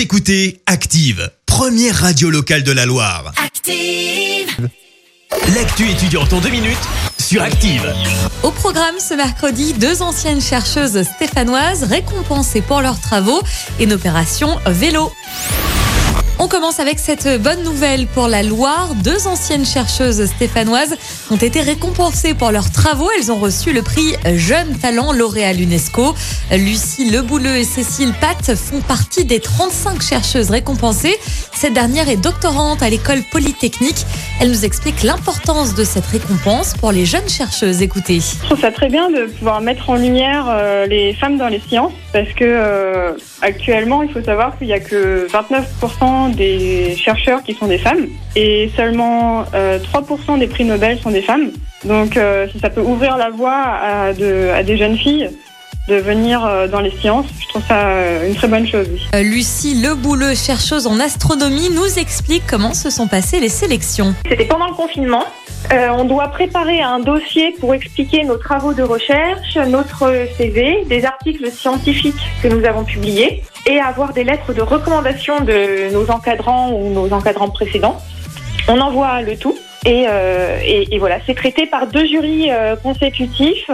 Vous écoutez Active, première radio locale de la Loire. Active. L'actu étudiante en deux minutes sur Active. Au programme ce mercredi, deux anciennes chercheuses stéphanoises récompensées pour leurs travaux et une opération vélo. On commence avec cette bonne nouvelle pour la Loire. Deux anciennes chercheuses stéphanoises ont été récompensées pour leurs travaux. Elles ont reçu le prix Jeune Talent lauréat l'UNESCO. Lucie Lebouleux et Cécile Pat font partie des 35 chercheuses récompensées. Cette dernière est doctorante à l'école polytechnique. Elle nous explique l'importance de cette récompense pour les jeunes chercheuses. Écoutez. Je trouve ça très bien de pouvoir mettre en lumière euh, les femmes dans les sciences parce que euh, actuellement, il faut savoir qu'il n'y a que 29% des chercheurs qui sont des femmes et seulement euh, 3% des prix Nobel sont des femmes. Donc, euh, si ça peut ouvrir la voie à des jeunes filles de venir euh, dans les sciences, je trouve ça euh, une très bonne chose. Euh, Lucie Lebouleux, chercheuse en astronomie, nous explique comment se sont passées les sélections. C'était pendant le confinement. Euh, on doit préparer un dossier pour expliquer nos travaux de recherche, notre CV, des articles scientifiques que nous avons publiés et avoir des lettres de recommandation de nos encadrants ou nos encadrants précédents. On envoie le tout et, euh, et- et voilà, c'est traité par deux jurys euh, consécutifs.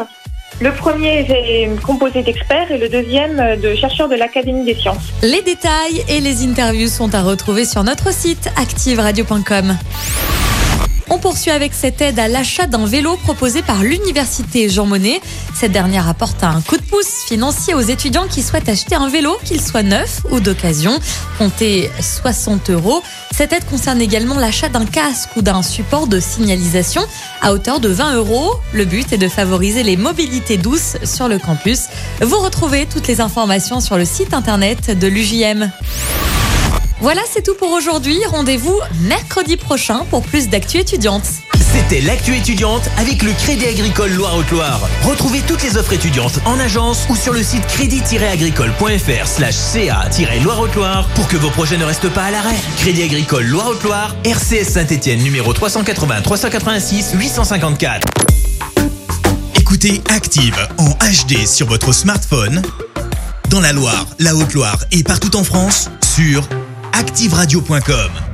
Le premier est composé d'experts et le deuxième euh, de chercheurs de l'Académie des sciences. Les détails et les interviews sont à retrouver sur notre site activeradio.com. On poursuit avec cette aide à l'achat d'un vélo proposé par l'université Jean Monnet. Cette dernière apporte un coup de pouce financier aux étudiants qui souhaitent acheter un vélo, qu'il soit neuf ou d'occasion. Comptez 60 euros. Cette aide concerne également l'achat d'un casque ou d'un support de signalisation à hauteur de 20 euros. Le but est de favoriser les mobilités douces sur le campus. Vous retrouvez toutes les informations sur le site internet de l'UJM. Voilà, c'est tout pour aujourd'hui. Rendez-vous mercredi prochain pour plus d'actu étudiante. C'était l'actu étudiante avec le Crédit Agricole Loire-Haute-Loire. Retrouvez toutes les offres étudiantes en agence ou sur le site crédit-agricole.fr slash ca-loire-haute-loire pour que vos projets ne restent pas à l'arrêt. Crédit Agricole Loire-Haute-Loire, RCS Saint-Etienne numéro 380 386 854. Écoutez Active en HD sur votre smartphone, dans la Loire, la Haute-Loire et partout en France, sur activeradio.com.